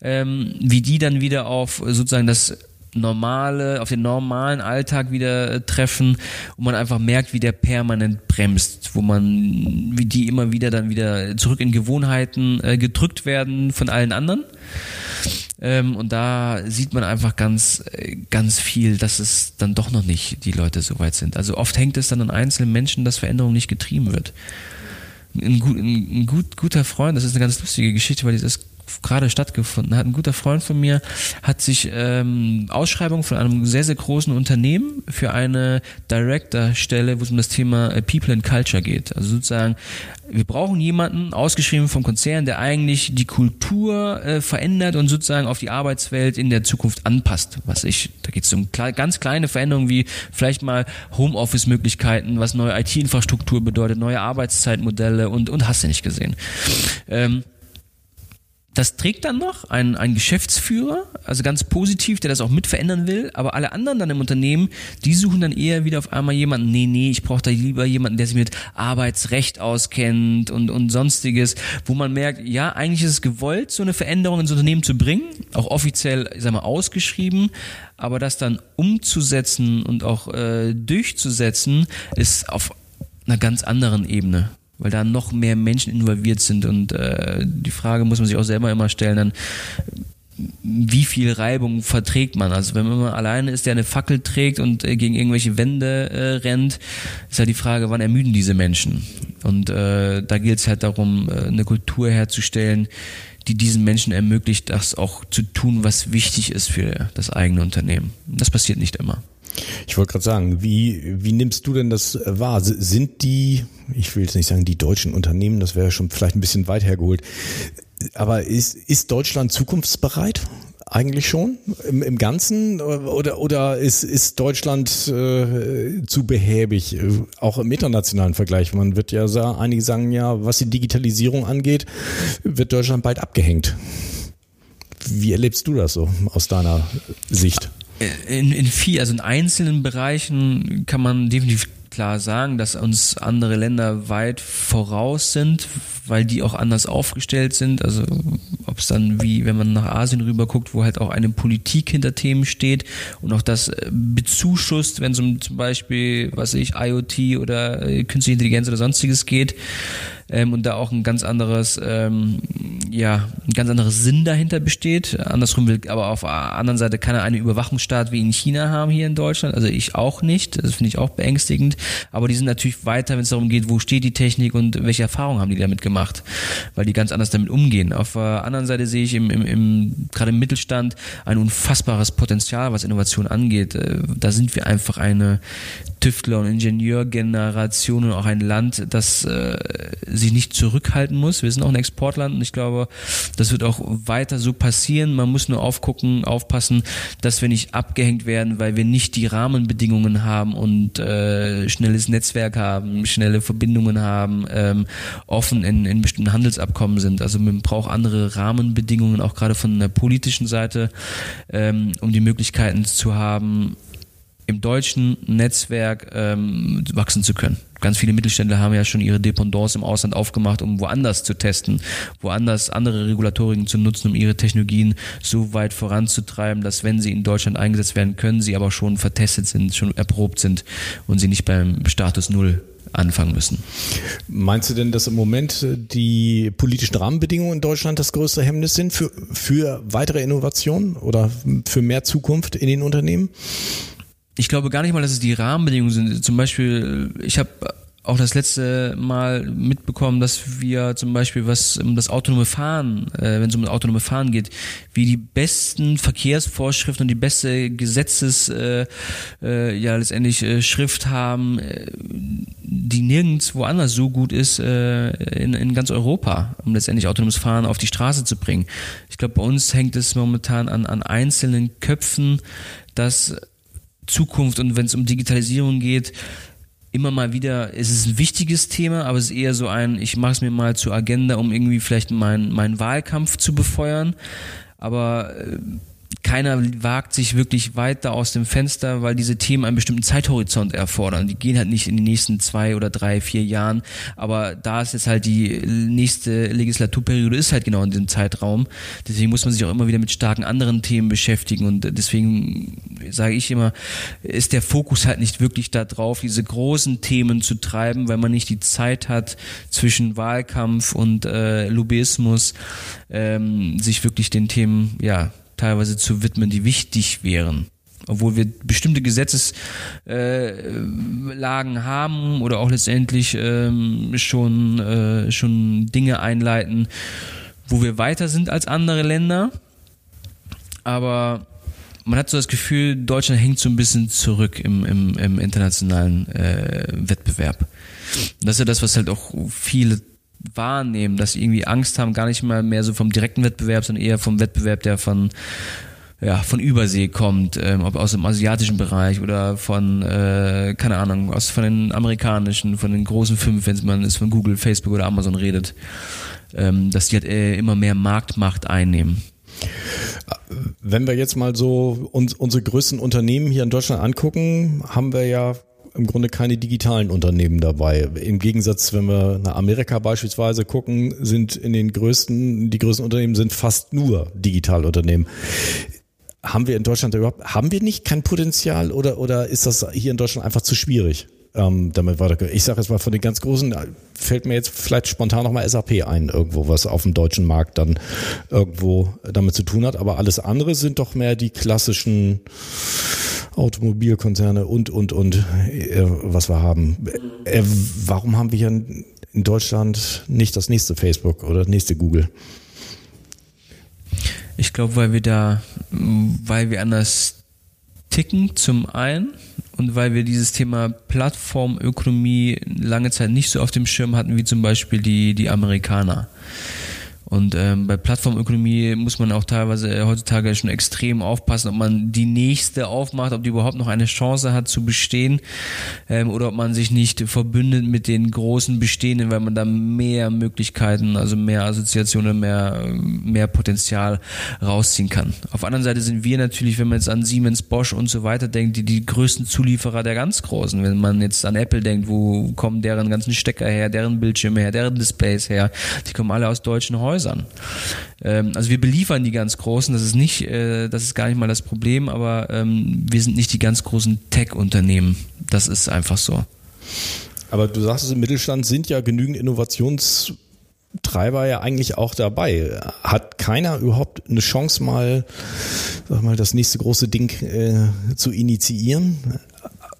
[SPEAKER 3] ähm, wie die dann wieder auf sozusagen das normale, auf den normalen Alltag wieder äh, treffen und man einfach merkt, wie der permanent bremst, wo man, wie die immer wieder dann wieder zurück in Gewohnheiten äh, gedrückt werden von allen anderen. Ähm, und da sieht man einfach ganz, äh, ganz viel, dass es dann doch noch nicht die Leute so weit sind. Also oft hängt es dann an einzelnen Menschen, dass Veränderung nicht getrieben wird. Ein, ein, ein gut, guter Freund, das ist eine ganz lustige Geschichte, weil das gerade stattgefunden hat. Ein guter Freund von mir hat sich ähm, Ausschreibung von einem sehr, sehr großen Unternehmen für eine Director-Stelle, wo es um das Thema äh, People and Culture geht. Also sozusagen, wir brauchen jemanden, ausgeschrieben vom Konzern, der eigentlich die Kultur äh, verändert und sozusagen auf die Arbeitswelt in der Zukunft anpasst. Was ich, da geht es um ganz kleine Veränderungen wie vielleicht mal Homeoffice-Möglichkeiten, was neue IT-Infrastruktur bedeutet, neue Arbeitszeitmodelle und, und hast du nicht gesehen. Ähm, das trägt dann noch ein, ein Geschäftsführer, also ganz positiv, der das auch mit verändern will, aber alle anderen dann im Unternehmen, die suchen dann eher wieder auf einmal jemanden, nee, nee, ich brauche da lieber jemanden, der sich mit Arbeitsrecht auskennt und, und sonstiges, wo man merkt, ja, eigentlich ist es gewollt, so eine Veränderung ins Unternehmen zu bringen, auch offiziell, ich sag mal, ausgeschrieben, aber das dann umzusetzen und auch äh, durchzusetzen, ist auf einer ganz anderen Ebene weil da noch mehr Menschen involviert sind und äh, die Frage muss man sich auch selber immer stellen, dann wie viel Reibung verträgt man? Also wenn man alleine ist, der eine Fackel trägt und äh, gegen irgendwelche Wände äh, rennt, ist halt die Frage, wann ermüden diese Menschen? Und äh, da gilt es halt darum, äh, eine Kultur herzustellen, die diesen Menschen ermöglicht, das auch zu tun, was wichtig ist für das eigene Unternehmen. Das passiert nicht immer.
[SPEAKER 1] Ich wollte gerade sagen, wie, wie nimmst du denn das wahr? Sind die, ich will jetzt nicht sagen die deutschen Unternehmen, das wäre schon vielleicht ein bisschen weit hergeholt, aber ist, ist Deutschland zukunftsbereit? Eigentlich schon im, im Ganzen oder oder ist ist Deutschland äh, zu behäbig auch im internationalen Vergleich? Man wird ja sagen, einige sagen ja, was die Digitalisierung angeht, wird Deutschland bald abgehängt. Wie erlebst du das so aus deiner Sicht?
[SPEAKER 3] In, in viel, also in einzelnen Bereichen kann man definitiv klar sagen, dass uns andere Länder weit voraus sind, weil die auch anders aufgestellt sind. Also ob es dann wie, wenn man nach Asien rüber guckt, wo halt auch eine Politik hinter Themen steht und auch das äh, bezuschusst, wenn es um zum Beispiel, was ich, IoT oder äh, künstliche Intelligenz oder sonstiges geht ähm, und da auch ein ganz anderes, ähm, ja, ein ganz anderes Sinn dahinter besteht. Andersrum will aber auf der anderen Seite keiner einen Überwachungsstaat wie in China haben hier in Deutschland. Also ich auch nicht. Das finde ich auch beängstigend. Aber die sind natürlich weiter, wenn es darum geht, wo steht die Technik und welche Erfahrungen haben die damit gemacht, weil die ganz anders damit umgehen. Auf der anderen Seite sehe ich im, im, im gerade im Mittelstand ein unfassbares Potenzial, was Innovation angeht. Äh, da sind wir einfach eine Tüftler- und Ingenieurgeneration und auch ein Land, das äh, sich nicht zurückhalten muss. Wir sind auch ein Exportland und ich glaube, das wird auch weiter so passieren. Man muss nur aufgucken, aufpassen, dass wir nicht abgehängt werden, weil wir nicht die Rahmenbedingungen haben und äh, schnelles Netzwerk haben, schnelle Verbindungen haben, ähm, offen in, in bestimmten Handelsabkommen sind. Also man braucht andere Rahmenbedingungen, auch gerade von der politischen Seite, ähm, um die Möglichkeiten zu haben, im deutschen Netzwerk ähm, wachsen zu können. Ganz viele Mittelständler haben ja schon ihre Dependance im Ausland aufgemacht, um woanders zu testen, woanders andere Regulatoriken zu nutzen, um ihre Technologien so weit voranzutreiben, dass wenn sie in Deutschland eingesetzt werden können, sie aber schon vertestet sind, schon erprobt sind und sie nicht beim Status Null anfangen müssen.
[SPEAKER 1] Meinst du denn, dass im Moment die politischen Rahmenbedingungen in Deutschland das größte Hemmnis sind für, für weitere Innovationen oder für mehr Zukunft in den Unternehmen?
[SPEAKER 3] Ich glaube gar nicht mal, dass es die Rahmenbedingungen sind. Zum Beispiel, ich habe auch das letzte Mal mitbekommen, dass wir zum Beispiel was um das autonome Fahren, äh, wenn es um das autonome Fahren geht, wie die besten Verkehrsvorschriften und die beste Gesetzes äh, äh, ja letztendlich äh, Schrift haben, äh, die nirgends woanders so gut ist äh, in, in ganz Europa, um letztendlich autonomes Fahren auf die Straße zu bringen. Ich glaube, bei uns hängt es momentan an, an einzelnen Köpfen, dass Zukunft und wenn es um Digitalisierung geht, immer mal wieder, es ist ein wichtiges Thema, aber es ist eher so ein, ich mache es mir mal zur Agenda, um irgendwie vielleicht meinen mein Wahlkampf zu befeuern. Aber äh, keiner wagt sich wirklich weiter aus dem Fenster, weil diese Themen einen bestimmten Zeithorizont erfordern. Die gehen halt nicht in die nächsten zwei oder drei, vier Jahren. Aber da ist jetzt halt die nächste Legislaturperiode ist halt genau in diesem Zeitraum. Deswegen muss man sich auch immer wieder mit starken anderen Themen beschäftigen. Und deswegen sage ich immer, ist der Fokus halt nicht wirklich da drauf, diese großen Themen zu treiben, weil man nicht die Zeit hat zwischen Wahlkampf und äh, Lobbyismus, ähm, sich wirklich den Themen, ja, teilweise zu widmen, die wichtig wären. Obwohl wir bestimmte Gesetzeslagen äh, haben oder auch letztendlich ähm, schon, äh, schon Dinge einleiten, wo wir weiter sind als andere Länder. Aber man hat so das Gefühl, Deutschland hängt so ein bisschen zurück im, im, im internationalen äh, Wettbewerb. Das ist ja das, was halt auch viele wahrnehmen, dass sie irgendwie Angst haben, gar nicht mal mehr so vom direkten Wettbewerb, sondern eher vom Wettbewerb, der von ja, von Übersee kommt, ähm, ob aus dem asiatischen Bereich oder von, äh, keine Ahnung, aus von den amerikanischen, von den großen fünf, wenn man ist von Google, Facebook oder Amazon redet, ähm, dass die halt äh, immer mehr Marktmacht einnehmen.
[SPEAKER 1] Wenn wir jetzt mal so uns, unsere größten Unternehmen hier in Deutschland angucken, haben wir ja im Grunde keine digitalen Unternehmen dabei. Im Gegensatz, wenn wir nach Amerika beispielsweise gucken, sind in den größten, die größten Unternehmen sind fast nur Digitalunternehmen haben wir in Deutschland überhaupt, haben wir nicht kein Potenzial oder, oder ist das hier in Deutschland einfach zu schwierig? Ähm, damit weiter. Ich sage jetzt mal von den ganz großen, fällt mir jetzt vielleicht spontan nochmal SAP ein, irgendwo, was auf dem deutschen Markt dann irgendwo damit zu tun hat. Aber alles andere sind doch mehr die klassischen Automobilkonzerne und, und, und, äh, was wir haben. Äh, warum haben wir hier in Deutschland nicht das nächste Facebook oder das nächste Google?
[SPEAKER 3] Ich glaube, weil wir da, weil wir anders ticken zum einen und weil wir dieses Thema Plattformökonomie lange Zeit nicht so auf dem Schirm hatten wie zum Beispiel die, die Amerikaner. Und ähm, bei Plattformökonomie muss man auch teilweise heutzutage schon extrem aufpassen, ob man die nächste aufmacht, ob die überhaupt noch eine Chance hat zu bestehen ähm, oder ob man sich nicht verbündet mit den großen bestehenden, weil man da mehr Möglichkeiten, also mehr Assoziationen, mehr, mehr Potenzial rausziehen kann. Auf der anderen Seite sind wir natürlich, wenn man jetzt an Siemens, Bosch und so weiter denkt, die, die größten Zulieferer der ganz Großen. Wenn man jetzt an Apple denkt, wo kommen deren ganzen Stecker her, deren Bildschirme her, deren Displays her, die kommen alle aus deutschen Häusern. Häusern. Ähm, also wir beliefern die ganz Großen, das ist nicht, äh, das ist gar nicht mal das Problem, aber ähm, wir sind nicht die ganz großen Tech-Unternehmen. Das ist einfach so.
[SPEAKER 1] Aber du sagst, im Mittelstand sind ja genügend Innovationstreiber ja eigentlich auch dabei. Hat keiner überhaupt eine Chance mal, sag mal, das nächste große Ding äh, zu initiieren?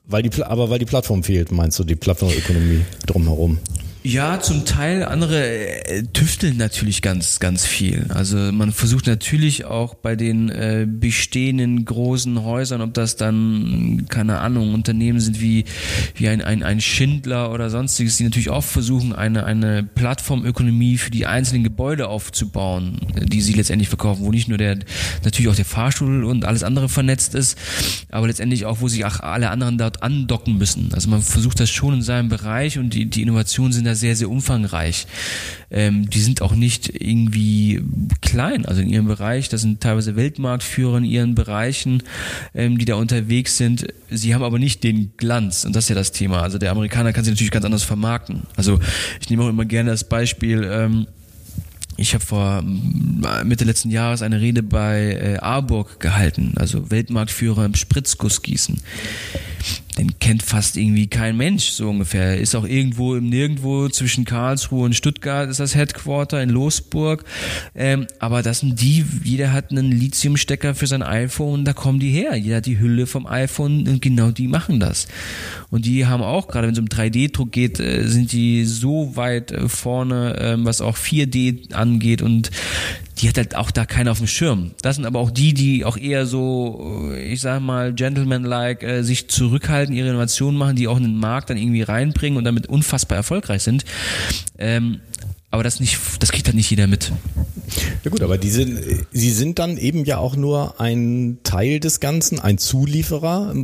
[SPEAKER 1] Weil die, aber weil die Plattform fehlt, meinst du, die Plattformökonomie drumherum?
[SPEAKER 3] Ja, zum Teil. Andere äh, tüfteln natürlich ganz, ganz viel. Also man versucht natürlich auch bei den äh, bestehenden großen Häusern, ob das dann, keine Ahnung, Unternehmen sind wie, wie ein, ein, ein Schindler oder sonstiges, die natürlich auch versuchen, eine, eine Plattformökonomie für die einzelnen Gebäude aufzubauen, die sie letztendlich verkaufen, wo nicht nur der, natürlich auch der Fahrstuhl und alles andere vernetzt ist, aber letztendlich auch, wo sich auch alle anderen dort andocken müssen. Also man versucht das schon in seinem Bereich und die, die Innovationen sind da sehr, sehr umfangreich. Ähm, die sind auch nicht irgendwie klein, also in ihrem Bereich. Das sind teilweise Weltmarktführer in ihren Bereichen, ähm, die da unterwegs sind. Sie haben aber nicht den Glanz und das ist ja das Thema. Also der Amerikaner kann sich natürlich ganz anders vermarkten. Also ich nehme auch immer gerne das Beispiel, ähm, ich habe vor Mitte letzten Jahres eine Rede bei äh, Arburg gehalten, also Weltmarktführer im Spritzgussgießen den kennt fast irgendwie kein Mensch, so ungefähr. Ist auch irgendwo im Nirgendwo zwischen Karlsruhe und Stuttgart ist das Headquarter in Losburg. Ähm, aber das sind die, jeder hat einen Lithiumstecker für sein iPhone, da kommen die her. Jeder hat die Hülle vom iPhone und genau die machen das. Und die haben auch, gerade wenn es um 3D-Druck geht, äh, sind die so weit äh, vorne, ähm, was auch 4D angeht und die hat halt auch da keiner auf dem Schirm. Das sind aber auch die, die auch eher so, ich sag mal, gentleman-like äh, sich zurückhalten, ihre Innovationen machen, die auch in den Markt dann irgendwie reinbringen und damit unfassbar erfolgreich sind. Ähm, aber das nicht, das kriegt halt nicht jeder mit.
[SPEAKER 1] Ja gut, aber die sind, sie sind dann eben ja auch nur ein Teil des Ganzen, ein Zulieferer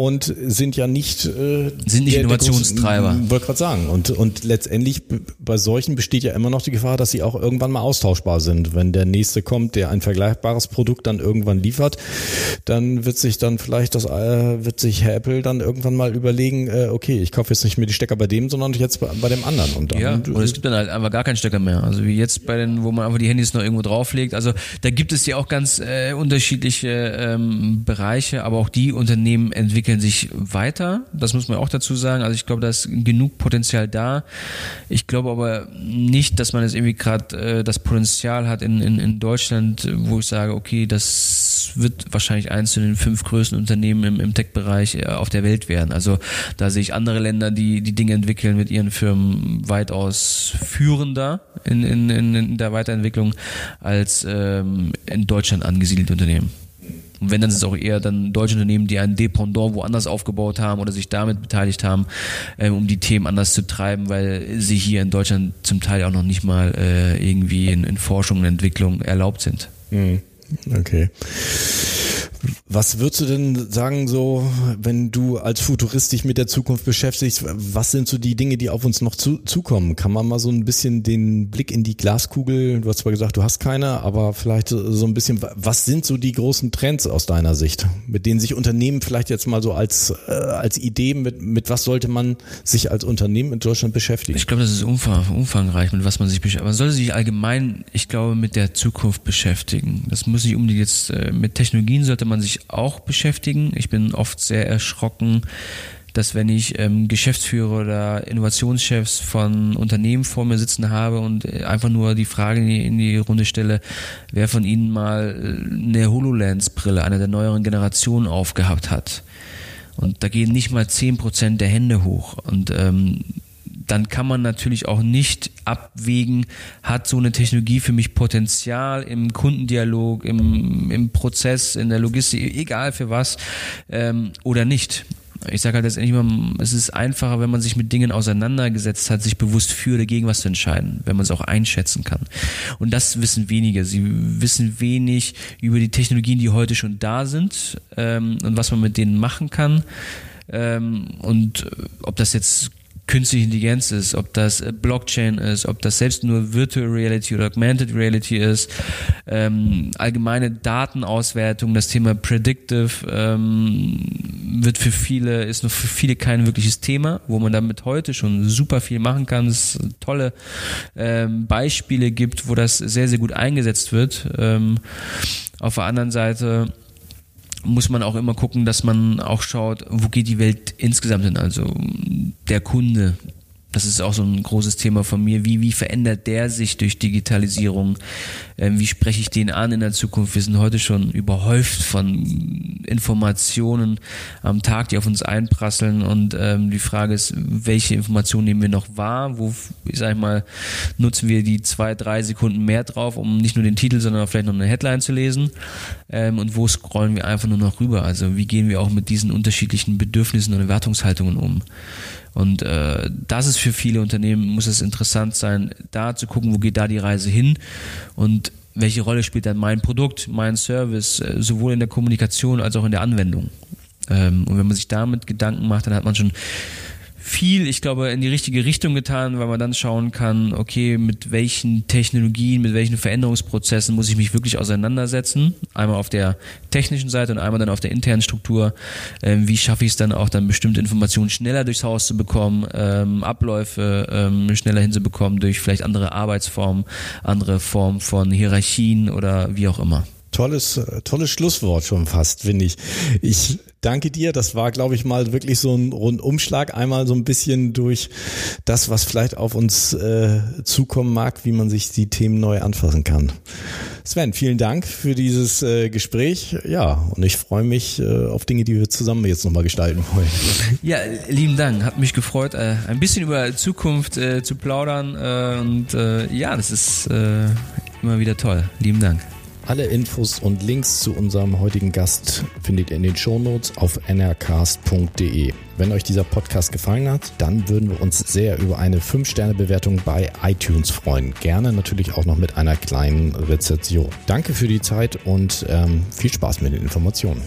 [SPEAKER 1] und sind ja nicht
[SPEAKER 3] äh, sind nicht der, Innovationstreiber.
[SPEAKER 1] Wollte gerade sagen und und letztendlich bei solchen besteht ja immer noch die Gefahr, dass sie auch irgendwann mal austauschbar sind. Wenn der nächste kommt, der ein vergleichbares Produkt dann irgendwann liefert, dann wird sich dann vielleicht das äh, wird sich Herr Apple dann irgendwann mal überlegen, äh, okay, ich kaufe jetzt nicht mehr die Stecker bei dem, sondern jetzt bei, bei dem anderen und dann,
[SPEAKER 3] ja, und es gibt dann halt einfach gar keinen Stecker mehr. Also wie jetzt bei den, wo man einfach die Handys noch irgendwo drauflegt. Also da gibt es ja auch ganz äh, unterschiedliche ähm, Bereiche, aber auch die Unternehmen entwickeln entwickeln sich weiter. Das muss man auch dazu sagen. Also ich glaube, da ist genug Potenzial da. Ich glaube aber nicht, dass man jetzt irgendwie gerade äh, das Potenzial hat in, in, in Deutschland, wo ich sage, okay, das wird wahrscheinlich eins zu den fünf größten Unternehmen im, im Tech-Bereich äh, auf der Welt werden. Also da sehe ich andere Länder, die die Dinge entwickeln mit ihren Firmen weitaus führender in, in, in der Weiterentwicklung als ähm, in Deutschland angesiedelte Unternehmen. Und wenn, dann sind es auch eher dann deutsche Unternehmen, die ein Dependant woanders aufgebaut haben oder sich damit beteiligt haben, ähm, um die Themen anders zu treiben, weil sie hier in Deutschland zum Teil auch noch nicht mal äh, irgendwie in, in Forschung und Entwicklung erlaubt sind.
[SPEAKER 1] Mhm. Okay. Was würdest du denn sagen, so, wenn du als Futurist dich mit der Zukunft beschäftigst, was sind so die Dinge, die auf uns noch zu, zukommen? Kann man mal so ein bisschen den Blick in die Glaskugel, du hast zwar gesagt, du hast keine, aber vielleicht so ein bisschen, was sind so die großen Trends aus deiner Sicht, mit denen sich Unternehmen vielleicht jetzt mal so als, äh, als Idee, mit, mit was sollte man sich als Unternehmen in Deutschland beschäftigen?
[SPEAKER 3] Ich glaube, das ist umfang, umfangreich, mit was man sich beschäftigt. Man sollte sich allgemein, ich glaube, mit der Zukunft beschäftigen. Das muss nicht unbedingt jetzt, äh, mit Technologien sollte man sich auch beschäftigen. Ich bin oft sehr erschrocken, dass wenn ich ähm, Geschäftsführer oder Innovationschefs von Unternehmen vor mir sitzen habe und äh, einfach nur die Frage in die, in die Runde stelle, wer von ihnen mal äh, eine HoloLens-Brille einer der neueren Generationen aufgehabt hat. Und da gehen nicht mal zehn Prozent der Hände hoch. Und ähm, dann kann man natürlich auch nicht abwägen, hat so eine Technologie für mich Potenzial im Kundendialog, im, im Prozess, in der Logistik, egal für was, ähm, oder nicht. Ich sage halt letztendlich immer, es ist einfacher, wenn man sich mit Dingen auseinandergesetzt hat, sich bewusst für oder gegen was zu entscheiden, wenn man es auch einschätzen kann. Und das wissen wenige. Sie wissen wenig über die Technologien, die heute schon da sind ähm, und was man mit denen machen kann. Ähm, und ob das jetzt künstliche Intelligenz ist, ob das äh, Blockchain ist, ob das selbst nur Virtual Reality oder Augmented Reality ist, ähm, allgemeine Datenauswertung, das Thema Predictive ähm, wird für viele, ist noch für viele kein wirkliches Thema, wo man damit heute schon super viel machen kann, es tolle ähm, Beispiele gibt, wo das sehr, sehr gut eingesetzt wird. Ähm, auf der anderen Seite muss man auch immer gucken, dass man auch schaut, wo geht die Welt insgesamt hin. Also der Kunde, das ist auch so ein großes Thema von mir. Wie, wie verändert der sich durch Digitalisierung? Ähm, wie spreche ich den an in der Zukunft? Wir sind heute schon überhäuft von Informationen am Tag, die auf uns einprasseln. Und ähm, die Frage ist, welche Informationen nehmen wir noch wahr? Wo, ich sag mal, nutzen wir die zwei, drei Sekunden mehr drauf, um nicht nur den Titel, sondern vielleicht noch eine Headline zu lesen? Ähm, und wo scrollen wir einfach nur noch rüber? Also wie gehen wir auch mit diesen unterschiedlichen Bedürfnissen und Erwartungshaltungen um? Und äh, das ist für viele Unternehmen, muss es interessant sein, da zu gucken, wo geht da die Reise hin und welche Rolle spielt dann mein Produkt, mein Service, äh, sowohl in der Kommunikation als auch in der Anwendung. Ähm, und wenn man sich damit Gedanken macht, dann hat man schon viel, ich glaube, in die richtige Richtung getan, weil man dann schauen kann, okay, mit welchen Technologien, mit welchen Veränderungsprozessen muss ich mich wirklich auseinandersetzen. Einmal auf der technischen Seite und einmal dann auf der internen Struktur. Ähm, wie schaffe ich es dann auch dann bestimmte Informationen schneller durchs Haus zu bekommen, ähm, Abläufe ähm, schneller hinzubekommen durch vielleicht andere Arbeitsformen, andere Formen von Hierarchien oder wie auch immer.
[SPEAKER 1] Tolles, äh, tolles Schlusswort schon fast, finde ich. Ich danke dir. Das war, glaube ich, mal wirklich so ein Rundumschlag. Einmal so ein bisschen durch das, was vielleicht auf uns äh, zukommen mag, wie man sich die Themen neu anfassen kann. Sven, vielen Dank für dieses äh, Gespräch. Ja, und ich freue mich äh, auf Dinge, die wir zusammen jetzt nochmal gestalten wollen.
[SPEAKER 3] Ja, lieben Dank. Hat mich gefreut, äh, ein bisschen über Zukunft äh, zu plaudern. Äh, und äh, ja, das ist äh, immer wieder toll. Lieben Dank.
[SPEAKER 1] Alle Infos und Links zu unserem heutigen Gast findet ihr in den Shownotes auf nrcast.de. Wenn euch dieser Podcast gefallen hat, dann würden wir uns sehr über eine 5-Sterne-Bewertung bei iTunes freuen. Gerne natürlich auch noch mit einer kleinen Rezension. Danke für die Zeit und ähm, viel Spaß mit den Informationen.